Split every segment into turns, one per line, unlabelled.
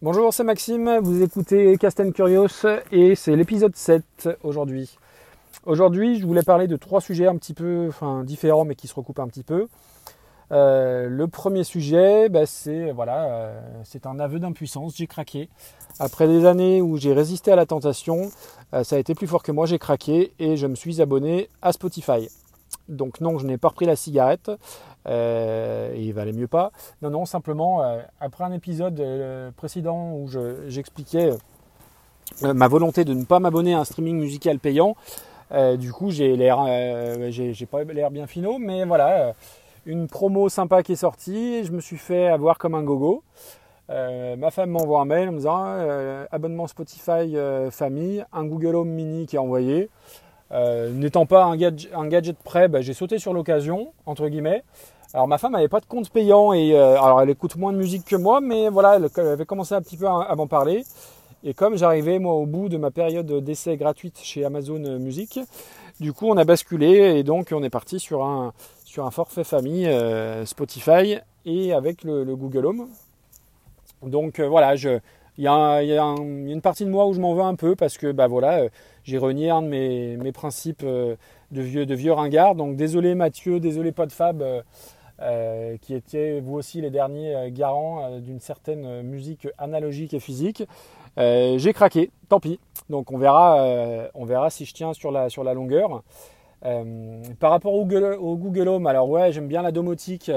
Bonjour, c'est Maxime, vous écoutez Casten Curios et c'est l'épisode 7 aujourd'hui. Aujourd'hui, je voulais parler de trois sujets un petit peu différents mais qui se recoupent un petit peu. Euh, le premier sujet, bah, c'est voilà, euh, c'est un aveu d'impuissance, j'ai craqué. Après des années où j'ai résisté à la tentation, euh, ça a été plus fort que moi, j'ai craqué et je me suis abonné à Spotify. Donc non, je n'ai pas repris la cigarette, euh, il valait mieux pas. Non, non, simplement, euh, après un épisode euh, précédent où j'expliquais ma volonté de ne pas m'abonner à un streaming musical payant, du coup j'ai l'air, pas l'air bien finaux, mais voilà, une promo sympa qui est sortie, je me suis fait avoir comme un gogo. ma femme m'envoie un mail en me disant abonnement Spotify famille, un Google Home Mini qui est envoyé. Euh, n'étant pas un gadget, prêt, bah, j'ai sauté sur l'occasion, entre guillemets. Alors ma femme n'avait pas de compte payant et euh, alors elle écoute moins de musique que moi, mais voilà, elle avait commencé un petit peu à, m'en parler. Et comme j'arrivais moi au bout de ma période d'essai gratuite chez Amazon Music, du coup on a basculé et donc on est parti sur un, sur un forfait famille euh, Spotify et avec le, Google Home. Donc voilà, je, il y, a, une partie de moi où je m'en veux un peu parce que bah voilà, euh, j'ai renié un de mes, principes euh, de vieux, de vieux ringard. Donc désolé Mathieu, désolé Podfab, euh, qui étaient vous aussi les derniers garants d'une certaine musique analogique et physique. j'ai craqué, tant pis. Donc on verra, on verra si je tiens sur la, sur la longueur. par rapport au Google Home, alors ouais, j'aime bien la domotique.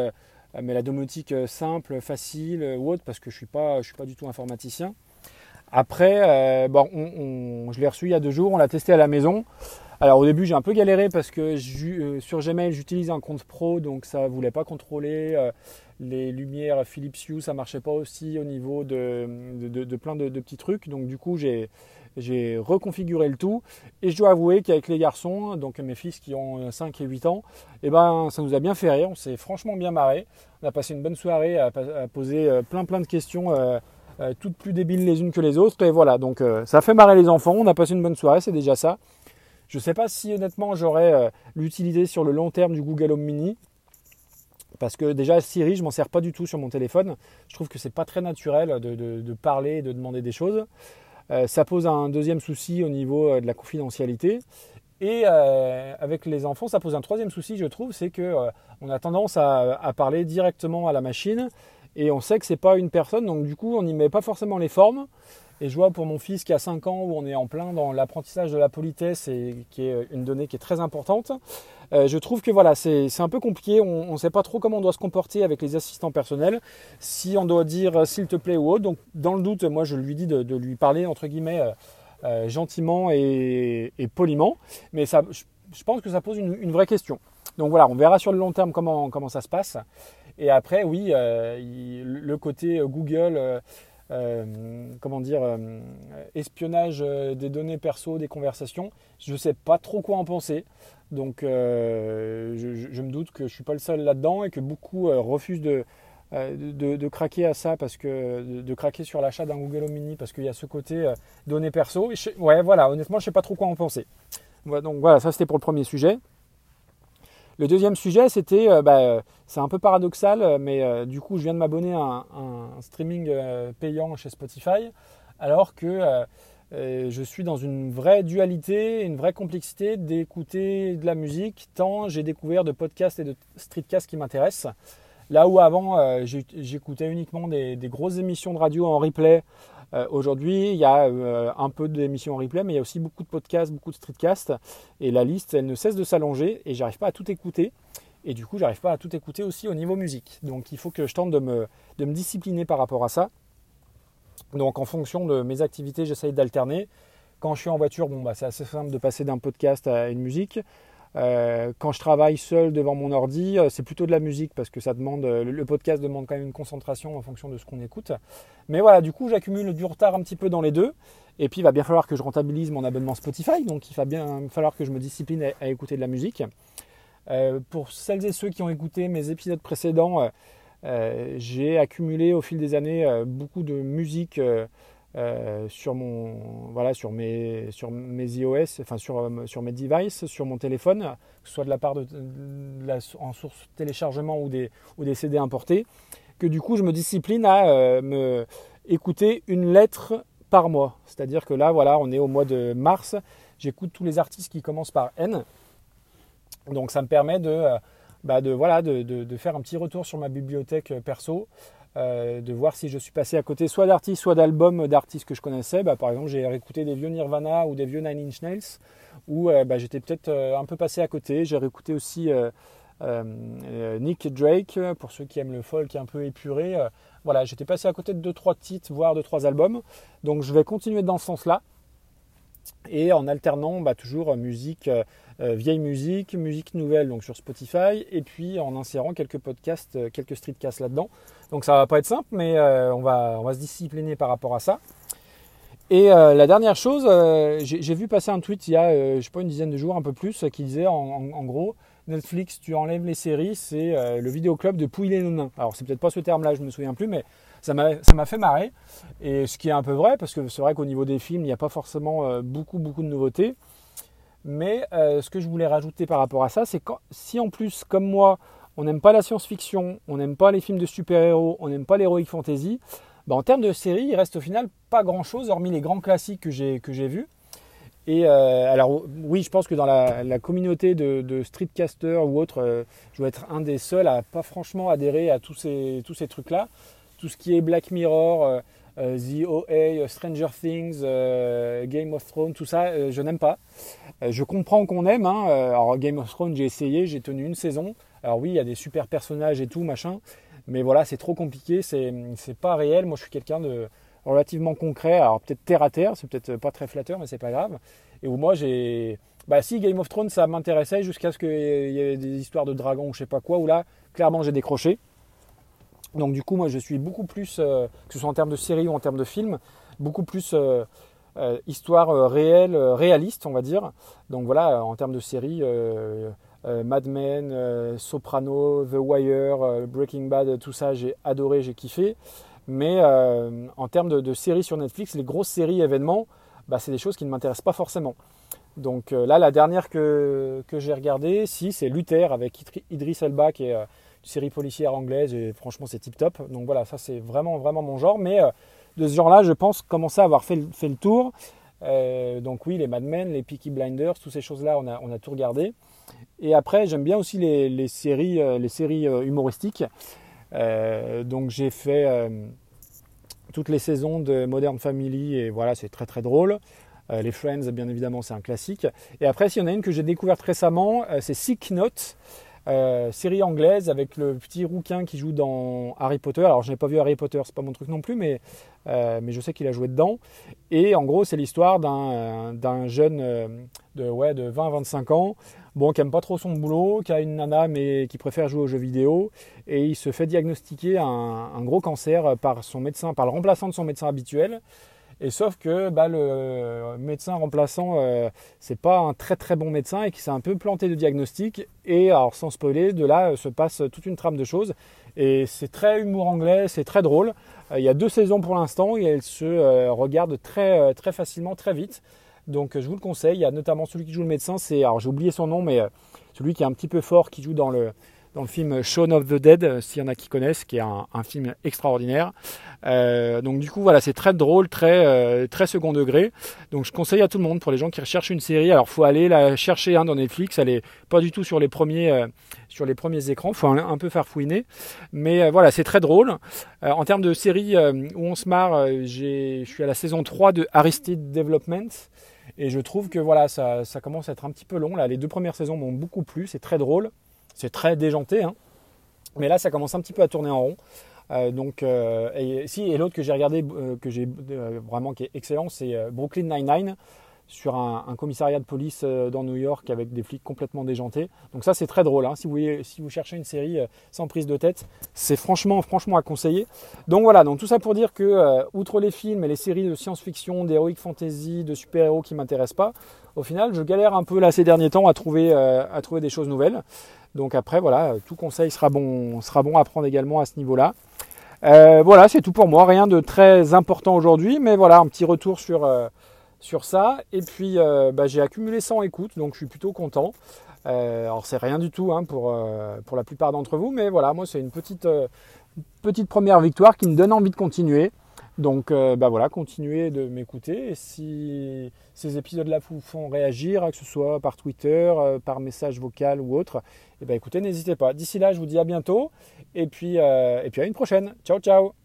Euh, mais la domotique euh, simple, facile euh, ou autre, parce que je ne suis, pas, je suis pas du tout informaticien. Après, bon, je l'ai reçu il y a deux jours, on l'a testé à la maison. Alors au début j'ai un peu galéré parce que sur Gmail j'utilise un compte pro donc ça ne voulait pas contrôler les lumières Philips Hue, ça marchait pas aussi au niveau de, de, plein de, petits trucs. Donc du coup j'ai j'ai reconfiguré le tout et je dois avouer qu'avec les garçons, donc mes fils qui ont 5 et 8 ans, eh ben, ça nous a bien fait rire, on s'est franchement bien marré. On a passé une bonne soirée à, poser euh, plein plein de questions, euh, euh, toutes plus débiles les unes que les autres. Et voilà, donc ça a fait marrer les enfants, on a passé une bonne soirée, c'est déjà ça. Je ne sais pas si honnêtement j'aurais l'utilité sur le long terme du Google Home Mini. Parce que déjà Siri, je m'en sers pas du tout sur mon téléphone. Je trouve que c'est pas très naturel de, de parler et de demander des choses. Euh, ça pose un deuxième souci au niveau euh, de la confidentialité. Et euh, avec les enfants, ça pose un troisième souci, je trouve, c'est que on a tendance à, parler directement à la machine et on sait que c'est pas une personne, donc du coup, on n'y met pas forcément les formes. Et je vois pour mon fils qui a 5 ans où on est en plein dans l'apprentissage de la politesse et qui est une donnée qui est très importante. Euh, je trouve que voilà, c'est un peu compliqué. On ne sait pas trop comment on doit se comporter avec les assistants personnels. Si on doit dire euh, s'il te plaît ou autre. Donc dans le doute, moi je lui dis de, lui parler entre guillemets euh, gentiment et, poliment. Mais je, pense que ça pose une, vraie question. Donc voilà, on verra sur le long terme comment, comment ça se passe. Et après, oui, le côté Google euh, comment dire, euh, espionnage euh, des données perso, des conversations. Je ne sais pas trop quoi en penser. Donc je, me doute que je ne suis pas le seul là-dedans et que beaucoup refusent de, de, craquer à ça parce que de, craquer sur l'achat d'un Google Home Mini parce qu'il y a ce côté données perso. ouais, voilà, honnêtement, je ne sais pas trop quoi en penser. donc voilà, ça c'était pour le premier sujet. Le deuxième sujet, c'était, euh, bah, c'est un peu paradoxal, euh, mais euh, du coup, je viens de m'abonner à un, streaming payant chez Spotify, alors que je suis dans une vraie dualité, une vraie complexité d'écouter de la musique, tant j'ai découvert de podcasts et de streetcasts qui m'intéressent. Là où avant, j'écoutais uniquement des, grosses émissions de radio en replay euh, aujourd'hui, il y a euh, un peu d'émissions en replay, mais il y a aussi beaucoup de podcasts, beaucoup de streetcasts. Et la liste, elle ne cesse de s'allonger et j'arrive pas à tout écouter. Et du coup, j'arrive pas à tout écouter aussi au niveau musique. Donc il faut que je tente de me, de me discipliner par rapport à ça. Donc en fonction de mes activités, j'essaye d'alterner. Quand je suis en voiture, bon, bah, c'est assez simple de passer d'un podcast à une musique. Euh, quand je travaille seul devant mon ordi, euh, c'est plutôt de la musique parce que ça demande, euh, le podcast demande quand même une concentration en fonction de ce qu'on écoute. Mais voilà, du coup, j'accumule du retard un petit peu dans les deux. Et puis, il va bien falloir que je rentabilise mon abonnement Spotify. Donc, il va bien falloir que je me discipline à, écouter de la musique. pour celles et ceux qui ont écouté mes épisodes précédents, j'ai accumulé au fil des années beaucoup de musique euh, sur mon voilà sur mes sur mes iOS enfin sur euh, sur mes devices sur mon téléphone que ce soit de la part de, en source téléchargement ou des ou des CD importés que du coup je me discipline à euh, me écouter une lettre par mois. C'est-à-dire que là, voilà, on est au mois de mars. J'écoute tous les artistes qui commencent par N. Donc ça me permet de, bah, de, voilà, de, de, faire un petit retour sur ma bibliothèque perso, euh, de voir si je suis passé à côté soit d'artistes, soit d'albums d'artistes que je connaissais. Bah, par exemple, j'ai réécouté des vieux Nirvana ou des vieux Nine Inch Nails, où euh, bah, j'étais peut-être un peu passé à côté. J'ai réécouté aussi Nick Drake, pour ceux qui aiment le folk un peu épuré. voilà, j'étais passé à côté de 2-3 titres, voire de 3 albums. Donc je vais continuer dans ce sens-là et en alternant bah, toujours musique, euh, euh, vieille musique, musique nouvelle donc sur Spotify, et puis en insérant quelques podcasts, euh, quelques streetcasts là-dedans. Donc ça va pas être simple, mais on, va, on va se discipliner par rapport à ça. Et la dernière chose, j'ai vu passer un tweet il y a, je sais pas, une dizaine de jours, un peu plus, qui disait en, gros, Netflix, tu enlèves les séries, c'est le vidéoclub de Pouille les nains. Alors c'est peut-être pas ce terme-là, je me souviens plus, mais ça m'a fait marrer. Et ce qui est un peu vrai, parce que c'est vrai qu'au niveau des films, il n'y a pas forcément euh, beaucoup, beaucoup de nouveautés. Mais euh, ce que je voulais rajouter par rapport à ça, c'est que si en plus, comme moi, on n'aime pas la science-fiction, on n'aime pas les films de super-héros, on n'aime pas l'heroic fantasy, bah, en termes de série, il reste au final pas grand-chose, hormis les grands classiques que j'ai vus. Et euh, alors oui, je pense que dans la, communauté de, de streetcasters ou autres, je dois être un des seuls à pas franchement adhérer à tous ces, tous ces trucs-là tout ce qui est Black Mirror, euh, euh, The OA, Stranger Things, euh, Game of Thrones, tout ça, je n'aime pas. je comprends qu'on aime. Hein, alors Game of Thrones, j'ai essayé, j'ai tenu une saison. Alors oui, il y a des super personnages et tout, machin. Mais voilà, c'est trop compliqué, c'est pas réel. Moi, je suis quelqu'un de relativement concret. Alors peut-être terre à terre, c'est peut-être pas très flatteur, mais c'est pas grave. Et où moi, j'ai. Bah si, Game of Thrones, ça m'intéressait jusqu'à ce qu'il y ait des histoires de dragons ou je sais pas quoi, où là, clairement, j'ai décroché. Donc du coup, moi, je suis beaucoup plus, euh, que ce soit en termes de série ou en termes de film, beaucoup plus euh, euh, histoire réelle, réaliste, on va dire. Donc voilà, en termes de série, Mad Men, Soprano, The Wire, Breaking Bad, tout ça, j'ai adoré, j'ai kiffé. Mais en termes de, de séries sur Netflix, les grosses séries événements, bah, c'est des choses qui ne m'intéressent pas forcément. Donc là, la dernière que, que j'ai regardée, si, c'est Luther avec Idris Elba qui est série policière anglaise et franchement c'est tip top. Donc voilà, ça c'est vraiment vraiment mon genre. Mais euh, de ce genre-là, je pense commencer à avoir fait, fait le tour. Euh, donc oui, les Mad Men, les Peaky Blinders, toutes ces choses-là, on a, on a tout regardé. Et après, j'aime bien aussi les, les séries, euh, les séries humoristiques. donc j'ai fait toutes les saisons de Modern Family et voilà, c'est très très drôle. les Friends, bien évidemment, c'est un classique. Et après, s'il y en a une que j'ai découverte récemment, c'est Sick Note. Euh, série anglaise avec le petit rouquin qui joue dans Harry Potter. Alors je n'ai pas vu Harry Potter, c'est pas mon truc non plus, mais, euh, mais je sais qu'il a joué dedans. Et en gros, c'est l'histoire d'un jeune euh, de, ouais, de 20-25 ans, bon, qui aime pas trop son boulot, qui a une nana mais qui préfère jouer aux jeux vidéo, et il se fait diagnostiquer un, un gros cancer par son médecin, par le remplaçant de son médecin habituel. Et sauf que bah, le médecin remplaçant, euh, c'est pas un très très bon médecin et qui s'est un peu planté de diagnostic. Et alors sans spoiler, de là euh, se passe toute une trame de choses. Et c'est très humour anglais, c'est très drôle. Euh, il y a deux saisons pour l'instant et elles se regardent très très facilement, très vite. Donc je vous le conseille. Il y a notamment celui qui joue le médecin, c'est alors j'ai oublié son nom, mais celui qui est un petit peu fort, qui joue dans le dans le film Shaun of the Dead, euh, s'il y en a qui connaissent, qui est un, film extraordinaire. Euh, donc du coup voilà, c'est très drôle, très euh, très second degré. Donc je conseille à tout le monde pour les gens qui recherchent une série. Alors faut aller la chercher hein, dans Netflix. Elle est pas du tout sur les premiers sur les premiers écrans. Faut un, peu faire fouiner. Mais voilà, c'est très drôle. en termes de série où on se marre, je suis à la saison 3 de Aristide Development. Et je trouve que voilà, ça, ça commence à être un petit peu long. Là, les deux premières saisons m'ont beaucoup plu. C'est très drôle. C'est très déjanté. Hein. Mais là, ça commence un petit peu à tourner en rond. Euh, donc, euh, et, si, et l'autre que j'ai regardé, euh, que j'ai vraiment qui est excellent, c'est Brooklyn Nine-Nine sur un, commissariat de police dans New York avec des flics complètement déjantés. Donc ça, c'est très drôle. Hein. Si, vous si vous cherchez une série sans prise de tête, c'est franchement, franchement à conseiller. Donc voilà, donc tout ça pour dire que, outre les films et les séries de science-fiction, d'heroic fantasy, de super-héros qui m'intéressent pas, au final, je galère un peu là ces derniers temps à trouver, à trouver des choses nouvelles. Donc après, voilà, tout conseil sera bon, sera bon à prendre également à ce niveau-là. Euh, voilà, c'est tout pour moi. Rien de très important aujourd'hui, mais voilà, un petit retour sur, euh, sur ça. Et puis, euh, bah, j'ai accumulé 100 écoutes, donc je suis plutôt content. alors, c'est rien du tout hein, pour, pour la plupart d'entre vous, mais voilà, moi, c'est une petite, petite première victoire qui me donne envie de continuer. Donc euh, bah voilà, continuez de m'écouter. Et si ces épisodes-là vous font réagir, que ce soit par Twitter, euh, par message vocal ou autre, et eh ben écoutez, n'hésitez pas. D'ici là, je vous dis à bientôt et puis, et puis à une prochaine. Ciao ciao